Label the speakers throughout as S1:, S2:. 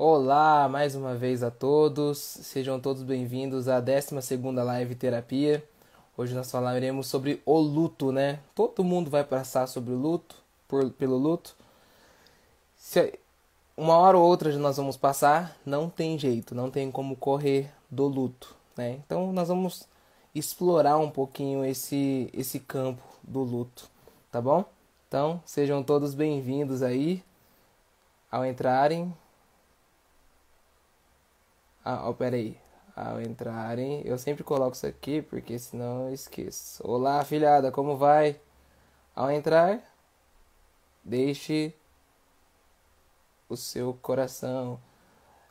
S1: Olá, mais uma vez a todos. Sejam todos bem-vindos à 12ª Live Terapia. Hoje nós falaremos sobre o luto, né? Todo mundo vai passar sobre o luto, por, pelo luto. Se uma hora ou outra nós vamos passar, não tem jeito, não tem como correr do luto, né? Então nós vamos explorar um pouquinho esse esse campo do luto, tá bom? Então, sejam todos bem-vindos aí ao entrarem. Ah, oh, peraí. Ao entrarem, eu sempre coloco isso aqui porque senão eu esqueço. Olá, filhada, como vai? Ao entrar, deixe o seu coração.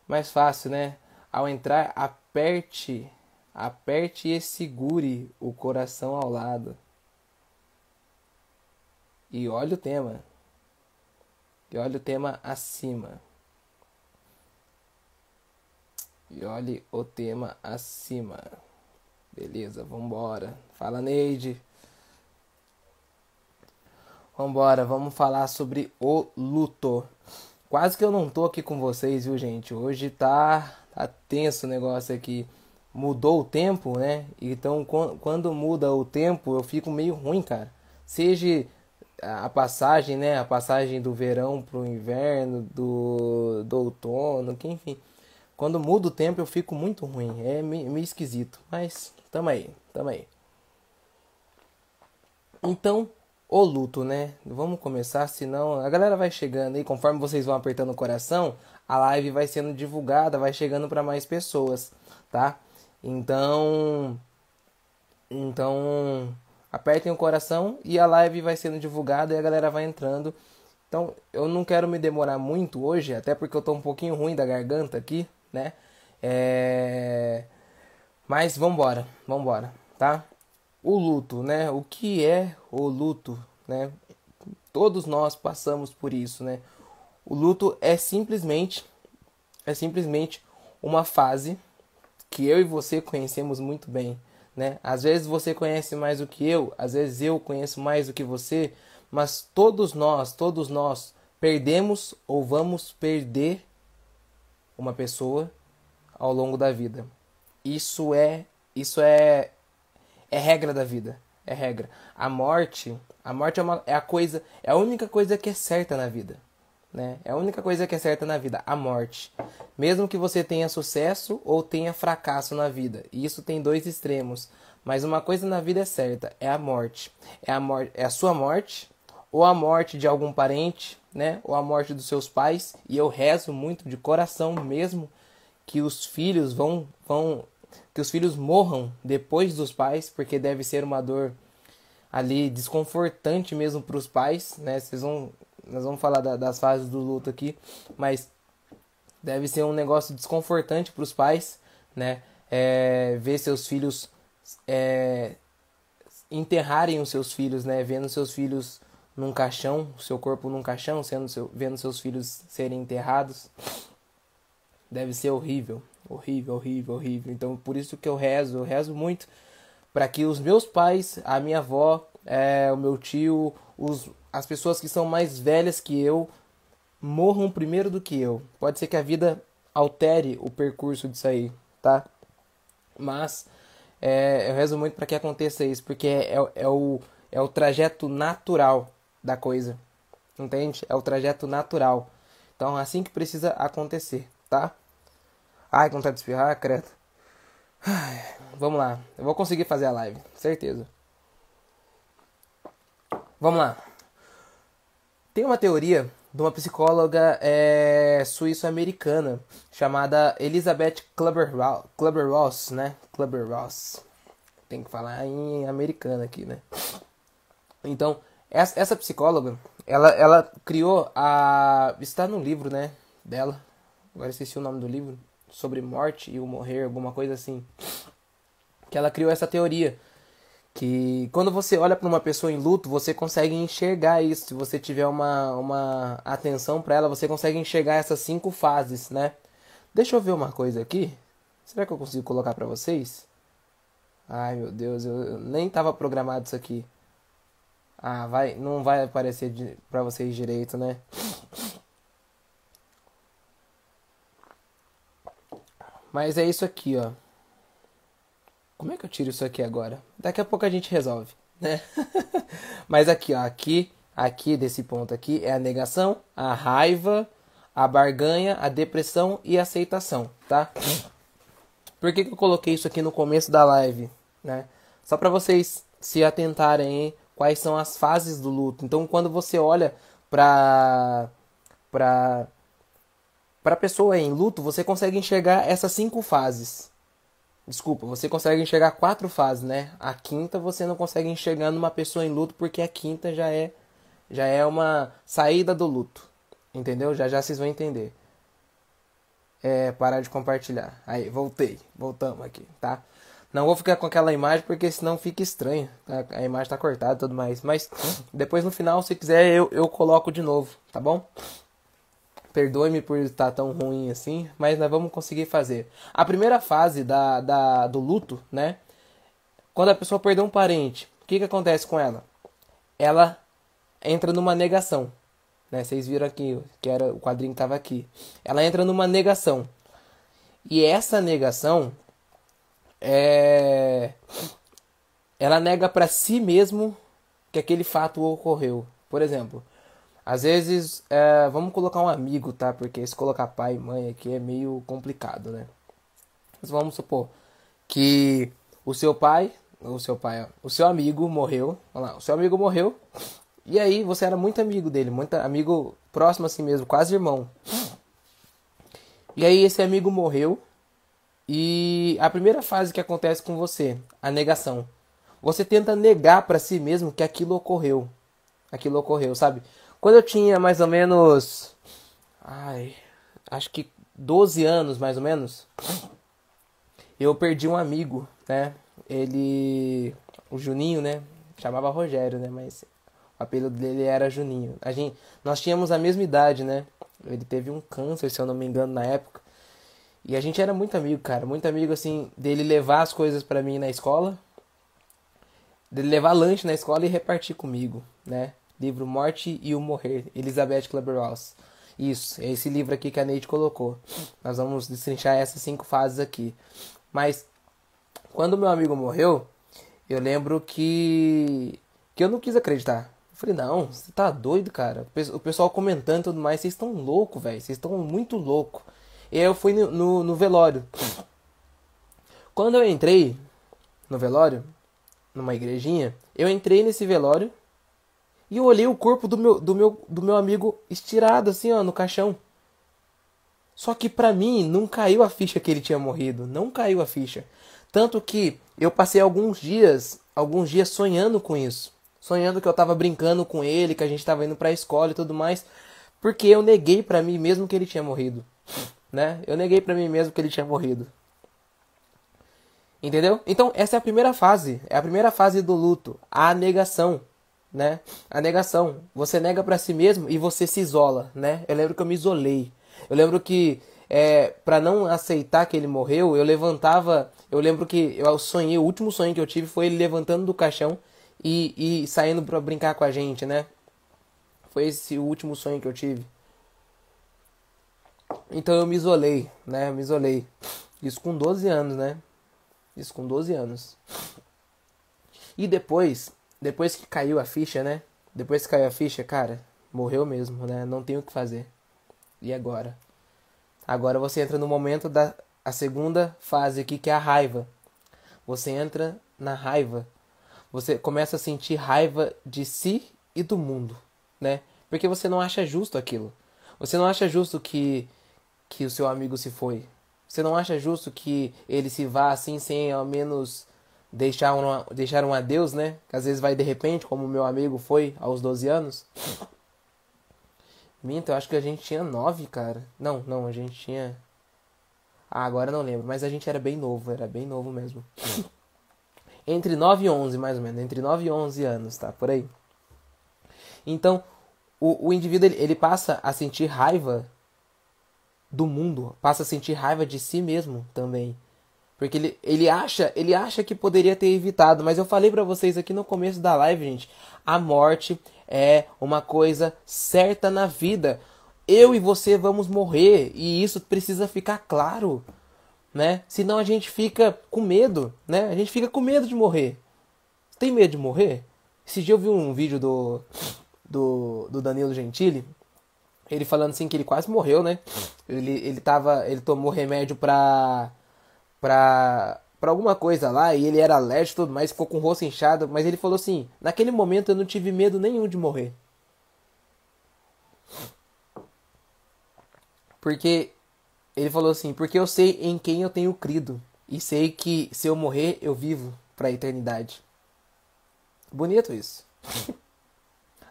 S1: Mais fácil, né? Ao entrar, aperte, aperte e segure o coração ao lado. E olha o tema. E olha o tema acima. E olhe o tema acima. Beleza, vambora. Fala, Neide. Vambora, vamos falar sobre o luto. Quase que eu não tô aqui com vocês, viu, gente? Hoje tá, tá tenso o negócio aqui. Mudou o tempo, né? Então, quando muda o tempo, eu fico meio ruim, cara. Seja a passagem, né? A passagem do verão pro inverno, do, do outono, que enfim. Quando muda o tempo eu fico muito ruim. É meio, esquisito. Mas tamo aí, tamo aí. Então, o luto, né? Vamos começar, senão a galera vai chegando aí, conforme vocês vão apertando o coração, a live vai sendo divulgada, vai chegando para mais pessoas, tá? Então, então apertem o coração e a live vai sendo divulgada e a galera vai entrando. Então, eu não quero me demorar muito hoje, até porque eu tô um pouquinho ruim da garganta aqui, né? É... Mas vambora, vambora, tá? O luto, né? O que é o luto, né? Todos nós passamos por isso, né? O luto é simplesmente é simplesmente uma fase que eu e você conhecemos muito bem, né? Às vezes você conhece mais do que eu, às vezes eu conheço mais do que você, mas todos nós, todos nós perdemos ou vamos perder uma pessoa ao longo da vida. Isso é, isso é é regra da vida, é regra. A morte, a morte é, uma, é a coisa, é a única coisa que é certa na vida né? É a única coisa que é certa na vida, a morte. Mesmo que você tenha sucesso ou tenha fracasso na vida. E isso tem dois extremos. Mas uma coisa na vida é certa, é a morte. É a morte, é a sua morte ou a morte de algum parente, né? Ou a morte dos seus pais. E eu rezo muito de coração mesmo que os filhos vão vão que os filhos morram depois dos pais, porque deve ser uma dor ali desconfortante mesmo para os pais, né? Vocês vão nós vamos falar da, das fases do luto aqui, mas deve ser um negócio desconfortante para os pais, né? É, ver seus filhos é, enterrarem os seus filhos, né? Vendo seus filhos num caixão, seu corpo num caixão, sendo seu, vendo seus filhos serem enterrados. Deve ser horrível, horrível, horrível, horrível. Então, por isso que eu rezo, eu rezo muito para que os meus pais, a minha avó, é, o meu tio, os, as pessoas que são mais velhas que eu morram primeiro do que eu. Pode ser que a vida altere o percurso disso aí, tá? Mas é, eu rezo muito para que aconteça isso, porque é, é, o, é o trajeto natural da coisa, entende? É o trajeto natural. Então, é assim que precisa acontecer, tá? Ai, vontade de espirrar, credo. Ai, vamos lá, eu vou conseguir fazer a live, certeza. Vamos lá. Tem uma teoria de uma psicóloga é, suíço-americana chamada Elizabeth Kluber-Ross, né? Kluber-Ross. Tem que falar em americana aqui, né? Então, essa, essa psicóloga, ela, ela criou a... Está no livro, né? Dela. Agora esqueci o nome do livro. Sobre morte e o morrer, alguma coisa assim. Que ela criou essa teoria que quando você olha para uma pessoa em luto, você consegue enxergar isso. Se você tiver uma, uma atenção para ela, você consegue enxergar essas cinco fases, né? Deixa eu ver uma coisa aqui. Será que eu consigo colocar para vocês? Ai, meu Deus, eu, eu nem estava programado isso aqui. Ah, vai, não vai aparecer para vocês direito, né? Mas é isso aqui, ó. Como é que eu tiro isso aqui agora? Daqui a pouco a gente resolve, né? Mas aqui, ó, aqui, aqui desse ponto aqui é a negação, a raiva, a barganha, a depressão e a aceitação, tá? Por que, que eu coloquei isso aqui no começo da live, né? Só para vocês se atentarem quais são as fases do luto. Então, quando você olha para para para pessoa em luto, você consegue enxergar essas cinco fases. Desculpa, você consegue enxergar quatro fases, né? A quinta você não consegue enxergar numa pessoa em luto porque a quinta já é já é uma saída do luto. Entendeu? Já já vocês vão entender. É, parar de compartilhar. Aí, voltei. Voltamos aqui, tá? Não vou ficar com aquela imagem porque senão fica estranho. Tá? A imagem tá cortada e tudo mais. Mas depois no final, se quiser, eu, eu coloco de novo, tá bom? Perdoe-me por estar tão ruim assim, mas nós vamos conseguir fazer. A primeira fase da, da, do luto, né? Quando a pessoa perdeu um parente, o que, que acontece com ela? Ela entra numa negação. Né? Vocês viram aqui que era o quadrinho que estava aqui. Ela entra numa negação. E essa negação é ela nega para si mesmo que aquele fato ocorreu. Por exemplo, às vezes, é, vamos colocar um amigo, tá? Porque se colocar pai e mãe aqui é meio complicado, né? Mas vamos supor que o seu pai, o seu pai, o seu amigo morreu, lá, o seu amigo morreu, e aí você era muito amigo dele, muito amigo próximo assim mesmo, quase irmão. E aí esse amigo morreu, e a primeira fase que acontece com você, a negação. Você tenta negar para si mesmo que aquilo ocorreu. Aquilo ocorreu, sabe? Quando eu tinha mais ou menos. Ai. Acho que 12 anos, mais ou menos. Eu perdi um amigo, né? Ele. O Juninho, né? Chamava Rogério, né? Mas o apelido dele era Juninho. A gente, nós tínhamos a mesma idade, né? Ele teve um câncer, se eu não me engano, na época. E a gente era muito amigo, cara. Muito amigo, assim, dele levar as coisas para mim na escola. Dele levar lanche na escola e repartir comigo, né? livro Morte e o Morrer, Elizabeth Kleber-Ross. Isso, é esse livro aqui que a Neide colocou. Nós vamos destrinchar essas cinco fases aqui. Mas quando meu amigo morreu, eu lembro que que eu não quis acreditar. Eu falei, não, você tá doido, cara. O pessoal comentando e tudo mais, vocês estão louco, velho. Vocês estão muito louco. Eu fui no, no, no velório. Quando eu entrei no velório, numa igrejinha, eu entrei nesse velório e eu olhei o corpo do meu, do meu, do meu amigo estirado assim, ó, no caixão. Só que para mim não caiu a ficha que ele tinha morrido, não caiu a ficha. Tanto que eu passei alguns dias, alguns dias sonhando com isso. Sonhando que eu tava brincando com ele, que a gente tava indo pra escola e tudo mais, porque eu neguei para mim mesmo que ele tinha morrido, né? Eu neguei para mim mesmo que ele tinha morrido. Entendeu? Então, essa é a primeira fase, é a primeira fase do luto, a negação né? A negação. Você nega para si mesmo e você se isola, né? Eu lembro que eu me isolei. Eu lembro que é, para não aceitar que ele morreu, eu levantava. Eu lembro que eu sonhei, o último sonho que eu tive foi ele levantando do caixão e, e saindo para brincar com a gente, né? Foi esse o último sonho que eu tive. Então eu me isolei, né? Eu me isolei. Isso com 12 anos, né? Isso com 12 anos. E depois depois que caiu a ficha, né? Depois que caiu a ficha, cara, morreu mesmo, né? Não tem o que fazer. E agora? Agora você entra no momento da a segunda fase aqui, que é a raiva. Você entra na raiva. Você começa a sentir raiva de si e do mundo, né? Porque você não acha justo aquilo. Você não acha justo que que o seu amigo se foi. Você não acha justo que ele se vá assim sem ao menos deixar um, deixar um adeus, né? Que às vezes vai de repente, como o meu amigo foi aos 12 anos. Minto, eu acho que a gente tinha 9, cara. Não, não, a gente tinha. Ah, agora não lembro, mas a gente era bem novo, era bem novo mesmo. Entre 9 e 11, mais ou menos, entre 9 e 11 anos, tá? Por aí. Então, o, o indivíduo ele, ele passa a sentir raiva do mundo, passa a sentir raiva de si mesmo também. Porque ele, ele acha, ele acha que poderia ter evitado, mas eu falei para vocês aqui no começo da live, gente, a morte é uma coisa certa na vida. Eu e você vamos morrer e isso precisa ficar claro. né? Senão a gente fica com medo, né? A gente fica com medo de morrer. Tem medo de morrer? Esse dia eu vi um vídeo do, do, do Danilo Gentili, ele falando assim que ele quase morreu, né? Ele, ele tava. Ele tomou remédio pra. pra. pra alguma coisa lá, e ele era alérgico e tudo mais, ficou com o rosto inchado, mas ele falou assim, naquele momento eu não tive medo nenhum de morrer. Porque ele falou assim, porque eu sei em quem eu tenho crido. E sei que se eu morrer, eu vivo para a eternidade. Bonito isso.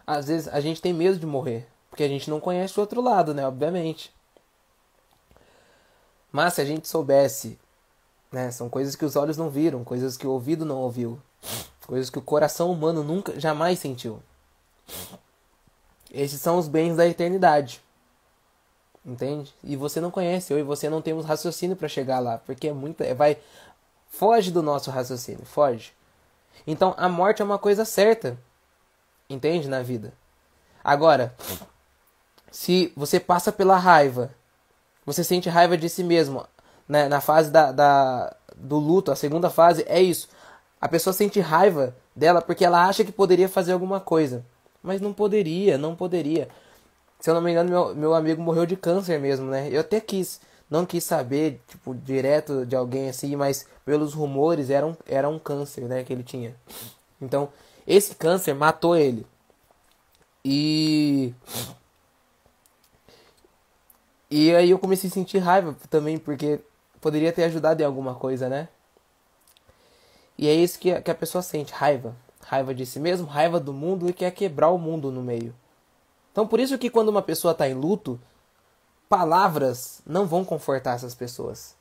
S1: Às vezes a gente tem medo de morrer, porque a gente não conhece o outro lado, né? Obviamente. Mas se a gente soubesse, né? São coisas que os olhos não viram, coisas que o ouvido não ouviu, coisas que o coração humano nunca, jamais sentiu. Esses são os bens da eternidade. Entende? E você não conhece, eu e você não temos raciocínio para chegar lá, porque é muito, é, vai foge do nosso raciocínio, foge. Então a morte é uma coisa certa. Entende na vida. Agora, se você passa pela raiva, você sente raiva de si mesmo, né? na fase da, da, do luto, a segunda fase é isso. A pessoa sente raiva dela porque ela acha que poderia fazer alguma coisa, mas não poderia, não poderia. Se eu não me engano, meu, meu amigo morreu de câncer mesmo, né? Eu até quis, não quis saber, tipo, direto de alguém assim, mas pelos rumores era um, era um câncer, né, que ele tinha. Então, esse câncer matou ele. E. E aí eu comecei a sentir raiva também, porque poderia ter ajudado em alguma coisa, né? E é isso que a, que a pessoa sente, raiva. Raiva de si mesmo, raiva do mundo e quer quebrar o mundo no meio. Então por isso que quando uma pessoa está em luto, palavras não vão confortar essas pessoas.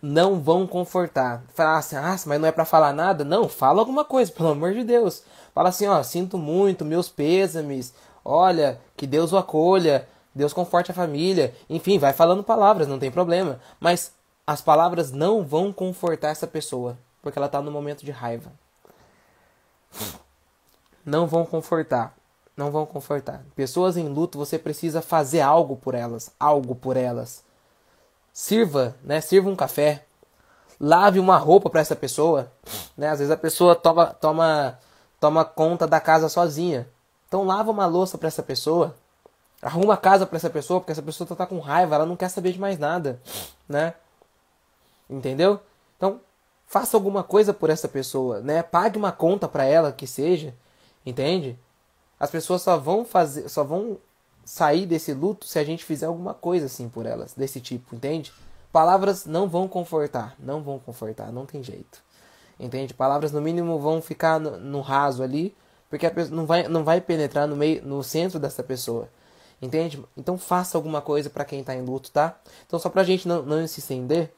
S1: Não vão confortar. Falar assim, ah, mas não é para falar nada? Não, fala alguma coisa, pelo amor de Deus. Fala assim, ó, sinto muito, meus pêsames. Olha, que Deus o acolha, Deus conforte a família. Enfim, vai falando palavras, não tem problema. Mas as palavras não vão confortar essa pessoa, porque ela está no momento de raiva. Não vão confortar não vão confortar. Pessoas em luto, você precisa fazer algo por elas, algo por elas. Sirva, né? Sirva um café. Lave uma roupa para essa pessoa, né? Às vezes a pessoa toma toma toma conta da casa sozinha. Então lava uma louça para essa pessoa. Arruma casa para essa pessoa, porque essa pessoa tá com raiva, ela não quer saber de mais nada, né? Entendeu? Então, faça alguma coisa por essa pessoa, né? Pague uma conta para ela que seja, entende? As pessoas só vão fazer, só vão sair desse luto se a gente fizer alguma coisa assim por elas, desse tipo, entende? Palavras não vão confortar, não vão confortar, não tem jeito. Entende? Palavras no mínimo vão ficar no, no raso ali, porque a pessoa não vai, não vai penetrar no meio, no centro dessa pessoa. Entende? Então faça alguma coisa para quem tá em luto, tá? Então só pra gente não, não se estender,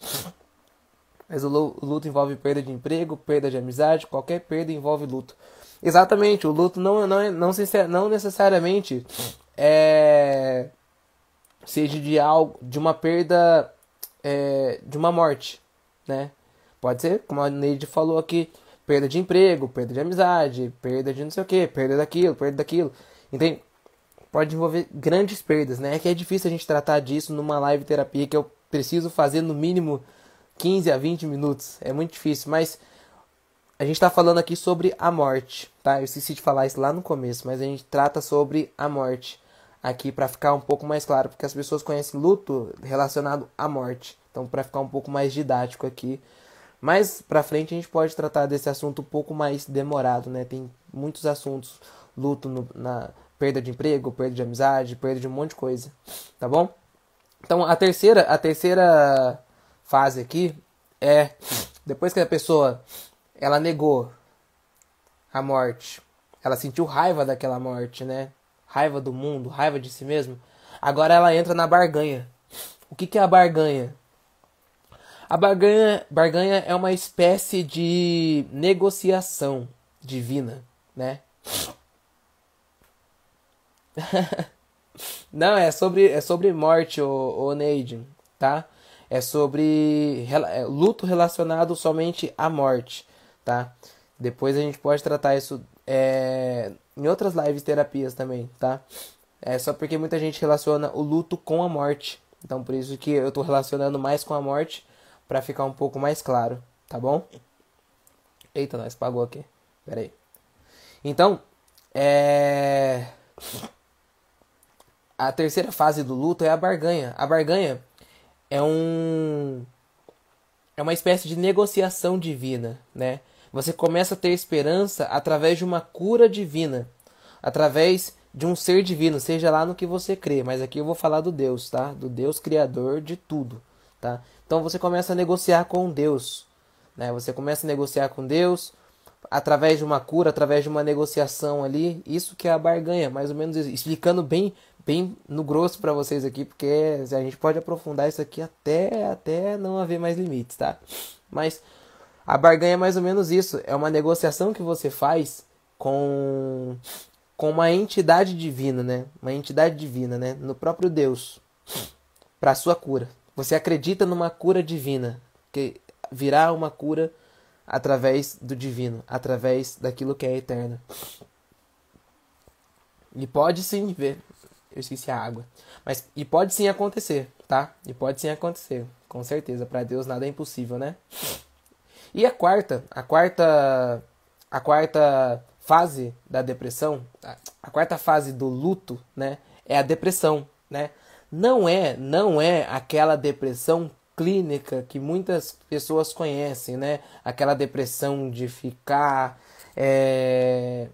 S1: mas o luto envolve perda de emprego, perda de amizade, qualquer perda envolve luto. Exatamente, o luto não, não, é, não, não necessariamente é, seja de algo, de uma perda, é, de uma morte, né? Pode ser, como a Neide falou aqui, perda de emprego, perda de amizade, perda de não sei o que, perda daquilo, perda daquilo. Entende? Pode envolver grandes perdas, né? É que é difícil a gente tratar disso numa live terapia que eu preciso fazer no mínimo 15 a 20 minutos. É muito difícil, mas a gente está falando aqui sobre a morte, tá? Eu esqueci de falar isso lá no começo, mas a gente trata sobre a morte aqui para ficar um pouco mais claro, porque as pessoas conhecem luto relacionado à morte. Então, para ficar um pouco mais didático aqui, mais para frente a gente pode tratar desse assunto um pouco mais demorado, né? Tem muitos assuntos, luto no, na perda de emprego, perda de amizade, perda de um monte de coisa, tá bom? Então, a terceira, a terceira fase aqui é depois que a pessoa ela negou a morte. Ela sentiu raiva daquela morte, né? Raiva do mundo, raiva de si mesmo. Agora ela entra na barganha. O que, que é a barganha? A barganha, barganha é uma espécie de negociação divina, né? Não, é sobre, é sobre morte, o, o Neide, tá? É sobre é, luto relacionado somente à morte tá? Depois a gente pode tratar isso é, em outras lives terapias também, tá? É só porque muita gente relaciona o luto com a morte, Então por isso que eu estou relacionando mais com a morte para ficar um pouco mais claro, tá bom? Eita, nós pagou aqui. Pera aí. Então, é a terceira fase do luto é a barganha. A barganha é um é uma espécie de negociação divina, né? Você começa a ter esperança através de uma cura divina, através de um ser divino, seja lá no que você crê, mas aqui eu vou falar do Deus, tá? Do Deus criador de tudo, tá? Então você começa a negociar com Deus, né? Você começa a negociar com Deus através de uma cura, através de uma negociação ali, isso que é a barganha, mais ou menos explicando bem bem no grosso para vocês aqui, porque a gente pode aprofundar isso aqui até até não haver mais limites, tá? Mas a barganha é mais ou menos isso, é uma negociação que você faz com com uma entidade divina, né? Uma entidade divina, né? No próprio Deus, para sua cura. Você acredita numa cura divina, que virá uma cura através do divino, através daquilo que é eterno. E pode sim ver, eu esqueci a água, mas e pode sim acontecer, tá? E pode sim acontecer, com certeza. Para Deus nada é impossível, né? E a quarta, a quarta, a quarta fase da depressão, a quarta fase do luto, né, é a depressão, né? Não é, não é aquela depressão clínica que muitas pessoas conhecem, né? Aquela depressão de ficar, é...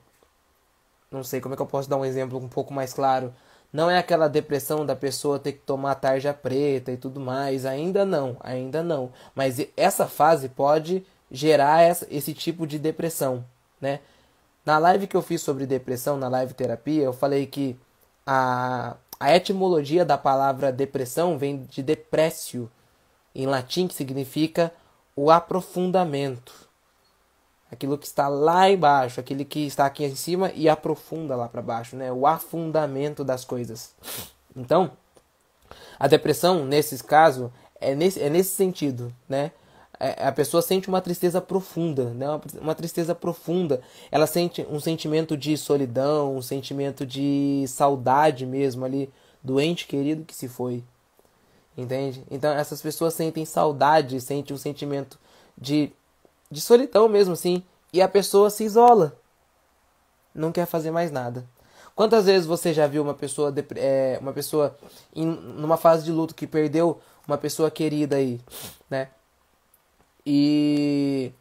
S1: não sei como é que eu posso dar um exemplo um pouco mais claro. Não é aquela depressão da pessoa ter que tomar tarja preta e tudo mais. Ainda não, ainda não. Mas essa fase pode gerar essa, esse tipo de depressão, né? Na live que eu fiz sobre depressão, na live terapia, eu falei que a, a etimologia da palavra depressão vem de depressio, em latim, que significa o aprofundamento. Aquilo que está lá embaixo, aquele que está aqui em cima e aprofunda lá para baixo, né? O afundamento das coisas. Então, a depressão, nesse caso, é nesse, é nesse sentido, né? É, a pessoa sente uma tristeza profunda, né? Uma, uma, tristeza profunda. Ela sente um sentimento de solidão, um sentimento de saudade mesmo ali do ente querido que se foi. Entende? Então essas pessoas sentem saudade, sentem um sentimento de, de solidão mesmo assim, e a pessoa se isola. Não quer fazer mais nada. Quantas vezes você já viu uma pessoa, é, uma pessoa em numa fase de luto que perdeu uma pessoa querida aí, né? E,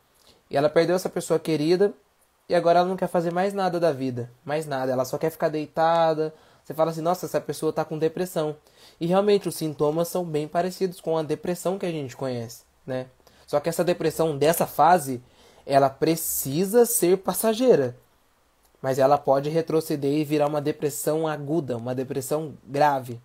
S1: e ela perdeu essa pessoa querida e agora ela não quer fazer mais nada da vida, mais nada. Ela só quer ficar deitada. Você fala assim, nossa, essa pessoa está com depressão. E realmente os sintomas são bem parecidos com a depressão que a gente conhece, né? Só que essa depressão dessa fase, ela precisa ser passageira. Mas ela pode retroceder e virar uma depressão aguda, uma depressão grave.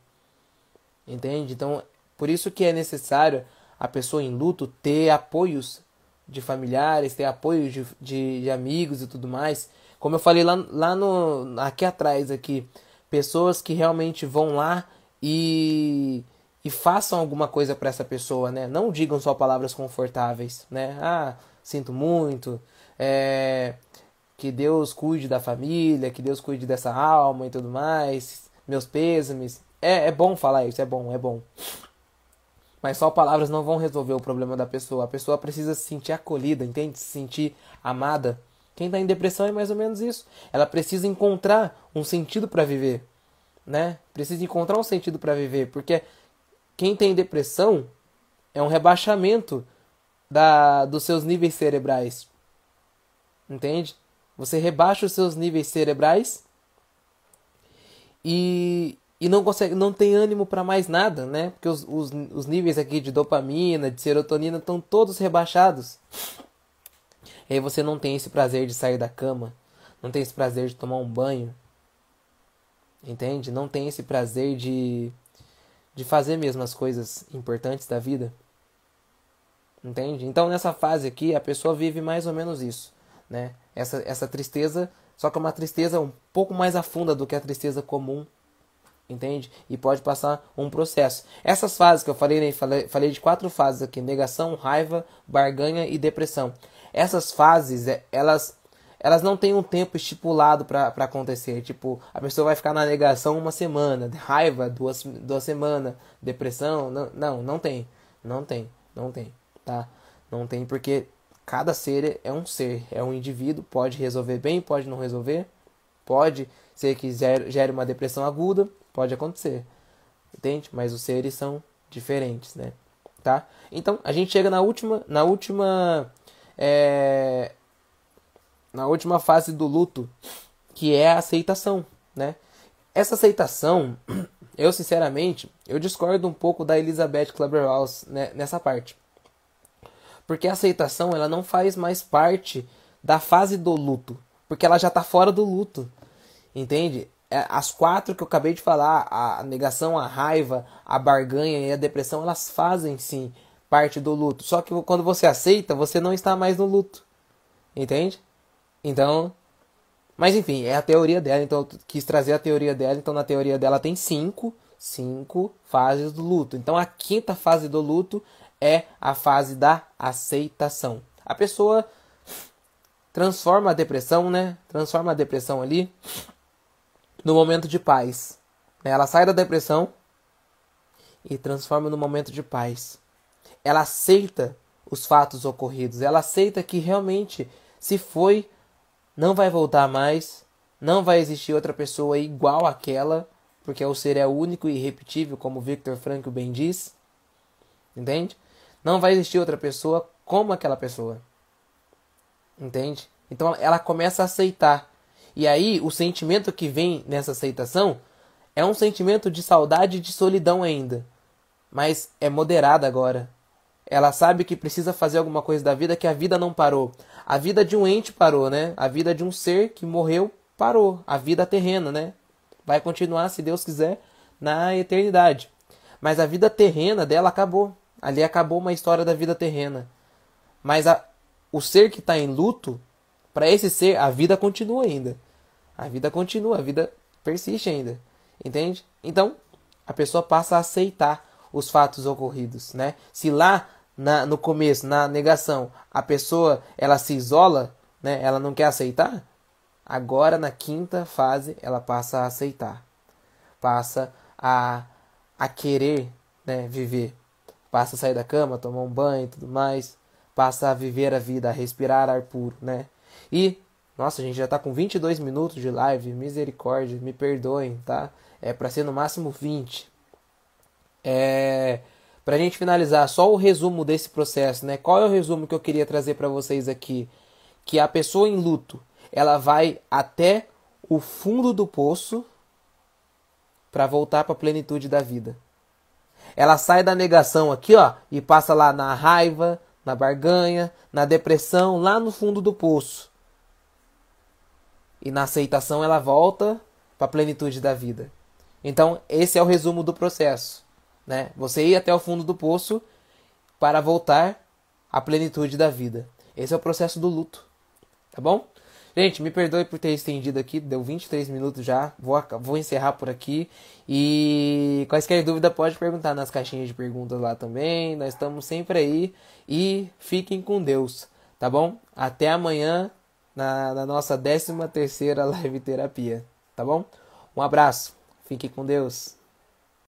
S1: Entende? Então, por isso que é necessário a pessoa em luto ter apoios de familiares, ter apoio de, de, de, amigos e tudo mais. Como eu falei lá, lá no aqui atrás aqui, pessoas que realmente vão lá e e façam alguma coisa para essa pessoa, né? Não digam só palavras confortáveis, né? Ah, sinto muito, é, que Deus cuide da família, que Deus cuide dessa alma e tudo mais, meus pêsames. É, é bom falar isso, é bom, é bom. Mas só palavras não vão resolver o problema da pessoa. A pessoa precisa se sentir acolhida, entende? Se sentir amada. Quem está em depressão é mais ou menos isso. Ela precisa encontrar um sentido para viver, né? Precisa encontrar um sentido para viver, porque quem tem depressão é um rebaixamento da dos seus níveis cerebrais. Entende? Você rebaixa os seus níveis cerebrais e e não consegue, não tem ânimo para mais nada, né? Porque os, os, os níveis aqui de dopamina, de serotonina estão todos rebaixados. E aí você não tem esse prazer de sair da cama, não tem esse prazer de tomar um banho, entende? Não tem esse prazer de de fazer mesmo as coisas importantes da vida, entende? Então nessa fase aqui a pessoa vive mais ou menos isso, né? Essa essa tristeza, só que é uma tristeza um pouco mais afunda do que a tristeza comum entende? E pode passar um processo. Essas fases que eu falei, né, falei, falei de quatro fases aqui: negação, raiva, barganha e depressão. Essas fases, é, elas elas não têm um tempo estipulado para acontecer. Tipo, a pessoa vai ficar na negação uma semana, raiva duas, duas semanas, depressão. Não, não, não tem. Não tem. Não tem. Tá? Não tem porque cada ser é um ser, é um indivíduo. Pode resolver bem, pode não resolver. Pode ser que gere uma depressão aguda. Pode acontecer. Entende? Mas os seres são diferentes, né? Tá? Então, a gente chega na última, na última é, na última fase do luto, que é a aceitação, né? Essa aceitação, eu sinceramente, eu discordo um pouco da Elizabeth Clubberhouse né, nessa parte. Porque a aceitação, ela não faz mais parte da fase do luto, porque ela já está fora do luto. Entende? É, as quatro que eu acabei de falar, a negação, a raiva, a barganha e a depressão, elas fazem sim parte do luto. Só que quando você aceita, você não está mais no luto. Entende? Então, mas enfim, é a teoria dela, então eu quis trazer a teoria dela. Então, na teoria dela tem cinco, cinco fases do luto. Então, a quinta fase do luto é a fase da aceitação. A pessoa transforma a depressão, né? Transforma a depressão ali no momento de paz. Né? Ela sai da depressão e transforma no momento de paz. Ela aceita os fatos ocorridos. Ela aceita que realmente se foi não vai voltar mais, não vai existir outra pessoa igual àquela, porque o ser é único e irrepetível, como Victor Frankl bem diz. Entende? Não vai existir outra pessoa como aquela pessoa. Entende? Então ela começa a aceitar. E aí o sentimento que vem nessa aceitação é um sentimento de saudade e de solidão ainda, mas é moderado agora. Ela sabe que precisa fazer alguma coisa da vida, que a vida não parou. A vida de um ente parou, né? A vida de um ser que morreu parou. A vida terrena, né? Vai continuar, se Deus quiser, na eternidade. Mas a vida terrena dela acabou. Ali acabou uma história da vida terrena. Mas a, o ser que está em luto, para esse ser, a vida continua ainda. A vida continua, a vida persiste ainda. Entende? Então, a pessoa passa a aceitar os fatos ocorridos, né? Se lá na, no começo, na negação, a pessoa ela se isola, né? Ela não quer aceitar. Agora na quinta fase ela passa a aceitar, passa a, a querer, né? Viver, passa a sair da cama, tomar um banho, e tudo mais, passa a viver a vida, a respirar ar puro, né? E nossa, a gente já tá com 22 minutos de live, misericórdia, me perdoem, tá? É para ser no máximo 20. É para a gente finalizar, só o resumo desse processo, né? Qual é o resumo que eu queria trazer para vocês aqui? Que a pessoa em luto, ela vai até o fundo do poço para voltar para a plenitude da vida. Ela sai da negação aqui, ó, e passa lá na raiva, na barganha, na depressão, lá no fundo do poço. E na aceitação ela volta para a plenitude da vida. Então, esse é o resumo do processo né? Você ir até o fundo do poço para voltar à plenitude da vida. Esse é o processo do luto, tá bom? Gente, me perdoe por ter estendido aqui, deu 23 minutos já. Vou, vou encerrar por aqui. E quaisquer dúvida pode perguntar nas caixinhas de perguntas lá também. Nós estamos sempre aí. E fiquem com Deus, tá bom? Até amanhã na, na nossa 13 terceira live terapia, tá bom? Um abraço, fiquem com Deus.